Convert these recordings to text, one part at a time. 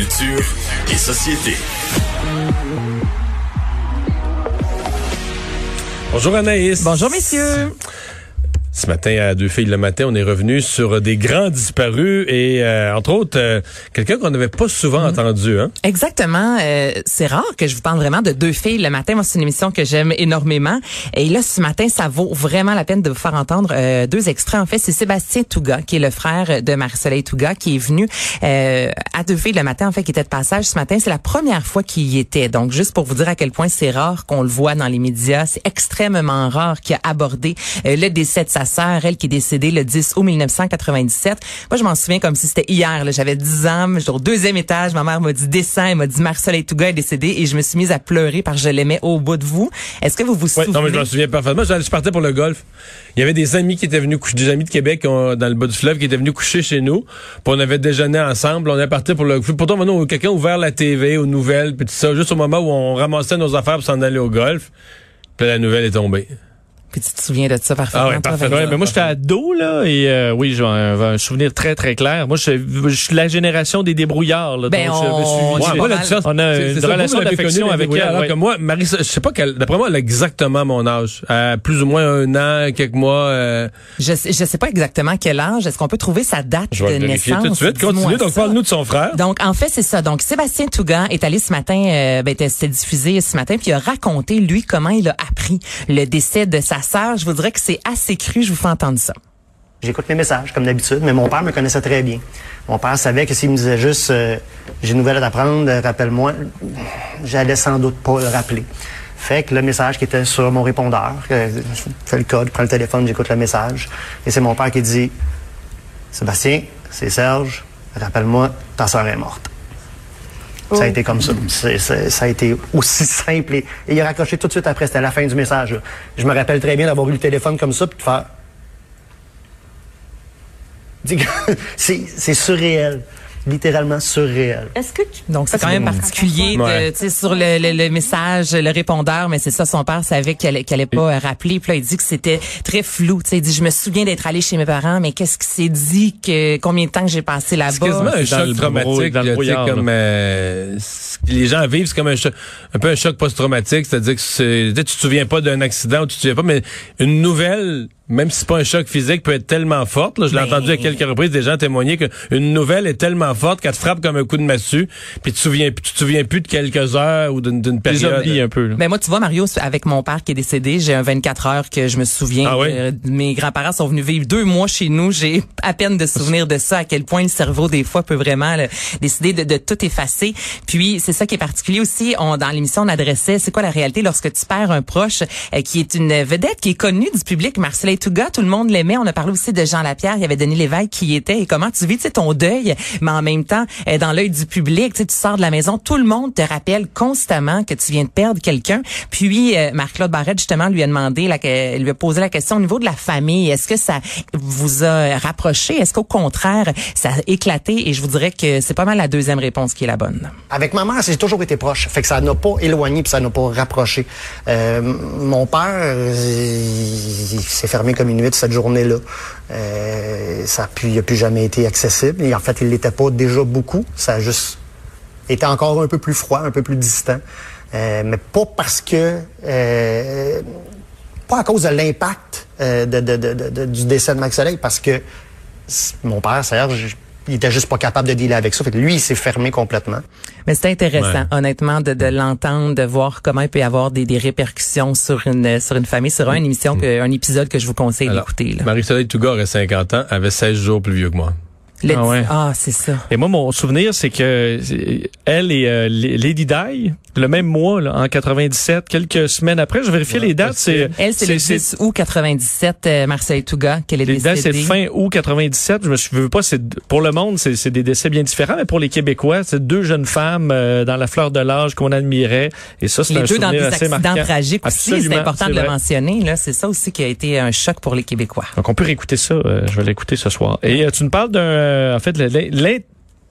Culture et société. Bonjour Anaïs. Bonjour messieurs. Ce matin, à Deux filles le matin, on est revenu sur des grands disparus et, euh, entre autres, euh, quelqu'un qu'on n'avait pas souvent Mhm. entendu. Hein? Exactement. Euh, c'est rare que je vous parle vraiment de deux filles le matin. Moi, c'est une émission que j'aime énormément. Et là, ce matin, ça vaut vraiment la peine de vous faire entendre deux extraits. En fait, c'est Sébastien Touga, qui est le frère de Marie-Soleil Touga, qui est venu à deux filles le matin, en fait, qui était de passage ce matin. C'est la première fois qu'il y était. Donc, juste pour vous dire à quel point c'est rare qu'on le voit dans les médias. C'est extrêmement rare qu'il a abordé le décès de sa sœur, elle qui est décédée le 10 août 1997. Moi, je m'en souviens comme si c'était hier. J'avais 10 ans, j'étais au deuxième étage. Ma mère m'a dit descends, elle m'a dit Marcel Touga est décédée et je me suis mise à pleurer parce que je l'aimais au bout de vous. Est-ce que vous vous Ouais, souvenez? non, mais je m'en souviens parfaitement. Je je partais pour le golf. Il y avait des amis qui étaient venus coucher, des amis de Québec dans le bas du fleuve qui étaient venus coucher chez nous. Puis on avait déjeuné ensemble. On est parti pour le. Pourtant, maintenant, quelqu'un a ouvert la TV aux nouvelles, puis tout ça, juste au moment où on ramassait nos affaires pour s'en aller au golf. Puis la nouvelle est tombée. Puis tu te souviens de ça parfaitement. Ah ouais. Vincent? Ouais, mais moi j'étais ado là et euh, oui j'ai un, un souvenir très très clair. Moi je, je suis la génération des débrouillards. Là, Ben, donc on- j'avais suivi- Ouais, Ouais, différence- On a une ça, relation d'affection avec elle, alors ouais. que moi, Marie, je sais pas quelle, d'après moi, elle a exactement mon âge. Euh, plus ou moins un an, quelques mois. euh, Je sais, je sais pas exactement quel âge. Est-ce qu'on peut trouver sa date je vais de naissance? tout de suite. Continue. Donc, parle-nous de son frère. Donc, en fait, c'est ça. Donc, Sébastien Tougan est allé ce matin, euh, ben, c'était diffusé ce matin, puis il a raconté, lui, comment il a appris le décès de sa sœur. Je vous dirais que c'est assez cru. Je vous fais entendre ça. J'écoute mes messages, comme d'habitude, mais mon père me connaissait très bien. Mon père savait que s'il me disait juste euh, j'ai une nouvelle à t'apprendre, euh, rappelle-moi, j'allais sans doute pas le rappeler. Fait que le message qui était sur mon répondeur, je fais le code, je prends le téléphone, j'écoute le message, et c'est mon père qui dit Sébastien, c'est Serge, rappelle-moi, ta sœur est morte. Ça a été comme ça. Ça a été aussi simple. Et, et il a raccroché tout de suite après. C'était la fin du message. là. Je me rappelle très bien d'avoir eu le téléphone comme ça, puis de faire c'est surréel. Littéralement surréel. Est-ce que tu Donc, c'est quand même particulier de, Ouais. tu sais, sur le, le, le message, le répondeur, mais c'est ça, son père savait qu'elle allait- pas rappeler. Puis là, il dit que c'était très flou. Tu sais, il dit, je me souviens d'être allé chez mes parents, mais qu'est-ce qui s'est dit, que combien de temps que j'ai passé là-bas? C'est quasiment un choc traumatique. dans le brouillard, comme euh, les gens vivent, c'est comme un, choc- un peu un choc post-traumatique, c'est-à-dire que c'est, tu sais, tu te souviens pas d'un accident ou tu te souviens pas, mais une nouvelle, même si c'est pas un choc physique, peut être tellement forte. Là, je l'ai Mais- entendu à quelques reprises des gens témoigner qu'une nouvelle est tellement forte qu'elle te frappe comme un coup de massue, puis tu te souviens, tu te souviens plus de quelques heures ou d'une, d'une Les période. oublies un peu. là. Ben moi, tu vois, Mario, avec mon père qui est décédé, j'ai un 24 heures que je me souviens. Ah oui? Euh, mes grands-parents sont venus vivre deux mois chez nous. J'ai à peine de souvenir de ça, à quel point le cerveau, des fois, peut vraiment là, décider de, de tout effacer. Puis, c'est ça qui est particulier aussi. On, dans l'émission, on adressait, c'est quoi la réalité lorsque tu perds un proche euh, qui est une vedette, qui est connue du public, Touga, tout le monde l'aimait. On a parlé aussi de Jean Lapierre, il y avait Denis Lévesque qui était. Et comment tu vis, ton deuil, mais en même temps, euh, dans l'œil du public, tu sors de la maison, tout le monde te rappelle constamment que tu viens de perdre quelqu'un. Puis euh, Marc-Claude Barrette justement lui a demandé, lui a posé la question au niveau de la famille. Est-ce que ça vous a rapproché? Est-ce qu'au contraire ça a éclaté? Et je vous dirais que c'est pas mal la deuxième réponse qui est la bonne. Avec ma mère, j'ai toujours été proche. Fait que ça n'a pas éloigné puis ça n'a pas rapproché. Euh, mon père, il s'est fermé comme une huître cette journée-là. Euh, ça a pu, il a plus jamais été accessible. Et en fait, il l'était pas déjà beaucoup. Ça a juste été encore un peu plus froid, un peu plus distant. Euh, mais pas parce que... euh, pas à cause de l'impact euh, du décès de Max Soleil, parce que mon père, Serge, il était juste pas capable de dealer avec ça. Fait que lui, il s'est fermé complètement. Mais c'est intéressant, Ouais. honnêtement, de, de l'entendre, de voir comment il peut y avoir des, des répercussions sur une sur une famille. C'est vraiment une émission, que, un épisode que je vous conseille d'écouter. là. Marie-Soleil Touga aurait 50 ans, avait 16 jours plus vieux que moi. Le- Ah ouais. ah, c'est ça. Et moi, mon souvenir, c'est que elle et euh, Lady Di le même mois, là, en 97, quelques semaines après. Je vérifiais les dates. C'est, Elle, c'est le 10 août 97, euh, Marcel Touga, qu'elle est les dates, c'est décédée. fin août 97. Je me suis, pas, c'est, pour le monde, c'est, c'est des décès bien différents, mais pour les Québécois, c'est deux jeunes femmes euh, dans la fleur de l'âge qu'on admirait. Et ça, c'est Les un deux dans des assez accidents marquant. tragiques aussi, c'est important de le mentionner. Là, c'est ça aussi qui a été un choc pour les Québécois. Donc, on peut réécouter ça. euh, je vais l'écouter ce soir. Et euh, tu nous parles d'un, euh, en fait, l'in- l'in-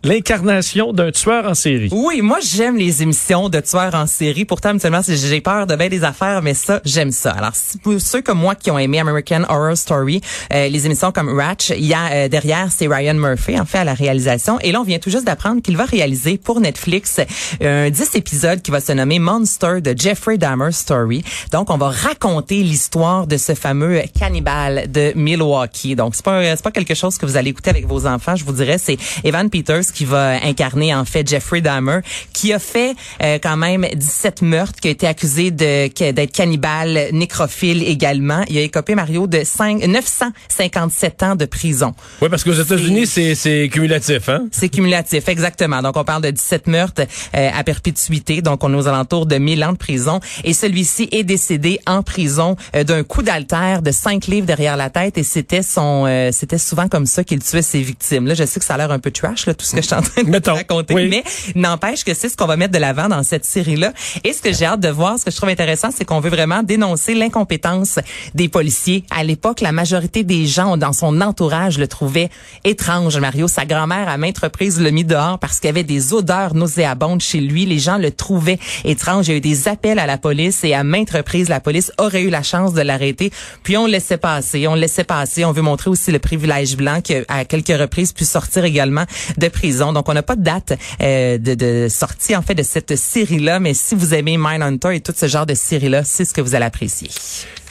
l'incarnation d'un tueur en série. Oui, moi j'aime les émissions de tueurs en série. Pourtant, habituellement, j'ai peur de bien des affaires, mais ça, j'aime ça. Alors, ceux comme moi qui ont aimé American Horror Story, euh, les émissions comme Ratch, il y a euh, derrière, c'est Ryan Murphy, en fait, à la réalisation. Et là, on vient tout juste d'apprendre qu'il va réaliser pour Netflix un 10 épisodes qui va se nommer Monster de Jeffrey Dahmer Story. Donc, on va raconter l'histoire de ce fameux cannibale de Milwaukee. Donc, c'est pas c'est pas quelque chose que vous allez écouter avec vos enfants, je vous dirais. C'est Evan Peters qui va incarner en fait Jeffrey Dahmer, qui a fait euh, quand même 17 meurtres, qui a été accusé de d'être cannibale, nécrophile également. Il a écopé Mario de 5, 957 ans de prison. Oui, parce qu'aux États-Unis, c'est, c'est cumulatif, hein? C'est cumulatif, exactement. Donc, on parle de 17 meurtres euh, à perpétuité. Donc, on est aux alentours de 1000 ans de prison. Et celui-ci est décédé en prison euh, d'un coup d'altère de 5 livres derrière la tête. Et c'était son, euh, c'était souvent comme ça qu'il tuait ses victimes. Là, je sais que ça a l'air un peu trash, là, tout ce que je suis en train de Mettons, raconter. oui. Mais n'empêche que c'est ce qu'on va mettre de l'avant dans cette série-là. Et ce que j'ai hâte de voir, ce que je trouve intéressant, c'est qu'on veut vraiment dénoncer l'incompétence des policiers. À l'époque, la majorité des gens dans son entourage le trouvaient étrange, Mario. Sa grand-mère, à maintes reprises, l'a mis dehors parce qu'il y avait des odeurs nauséabondes chez lui. Les gens le trouvaient étrange. Il y a eu des appels à la police et à maintes reprises, la police aurait eu la chance de l'arrêter. Puis on le laissait passer, on le laissait passer. On veut montrer aussi le privilège blanc qui, à quelques reprises, pu sortir également de prison. Donc, on n'a pas de date euh, de, sortie, en fait, de cette série-là. Mais si vous aimez Mindhunter et tout ce genre de série-là, c'est ce que vous allez apprécier.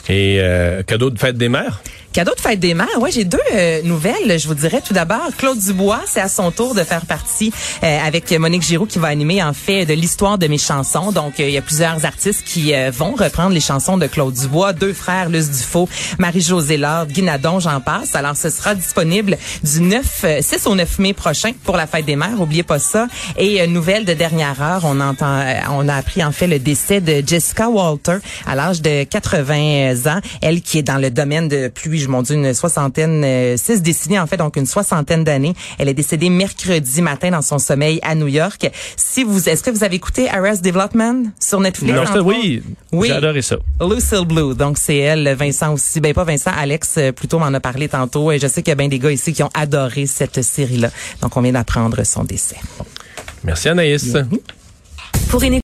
Et euh, cadeau de fête des mères? Cadeau de fête des mères, ouais, j'ai deux euh, nouvelles. Je vous dirais tout d'abord, Claude Dubois, c'est à son tour de faire partie euh, avec Monique Giroux qui va animer en fait de l'histoire de mes chansons. Donc, euh, il y a plusieurs artistes qui euh, vont reprendre les chansons de Claude Dubois, deux frères, Luce Dufault, Marie-Josée Lard, Guy Nadon, j'en passe. Alors, ce sera disponible du 9, euh, 6 au 9 mai prochain pour la fête des mères. Oubliez pas ça. Et nouvelle de dernière heure, on entend, on a appris en fait le décès de Jessica Walter à l'âge de 80 ans. Elle qui est dans le domaine de plus, mon Dieu, une soixantaine, euh, six décennies en fait, donc une soixantaine d'années. Elle est décédée mercredi matin dans son sommeil à New York. Si vous, est-ce que vous avez écouté Arrest Development sur Netflix? Non, ça, oui, Oui. j'ai adoré ça. Lucille Blue, donc c'est elle, Vincent aussi, ben pas Vincent, Alex euh, plutôt m'en a parlé tantôt et je sais qu'il y a bien des gars ici qui ont adoré cette série-là. Donc on vient d'apprendre son décès. Merci Anaïs. Pour une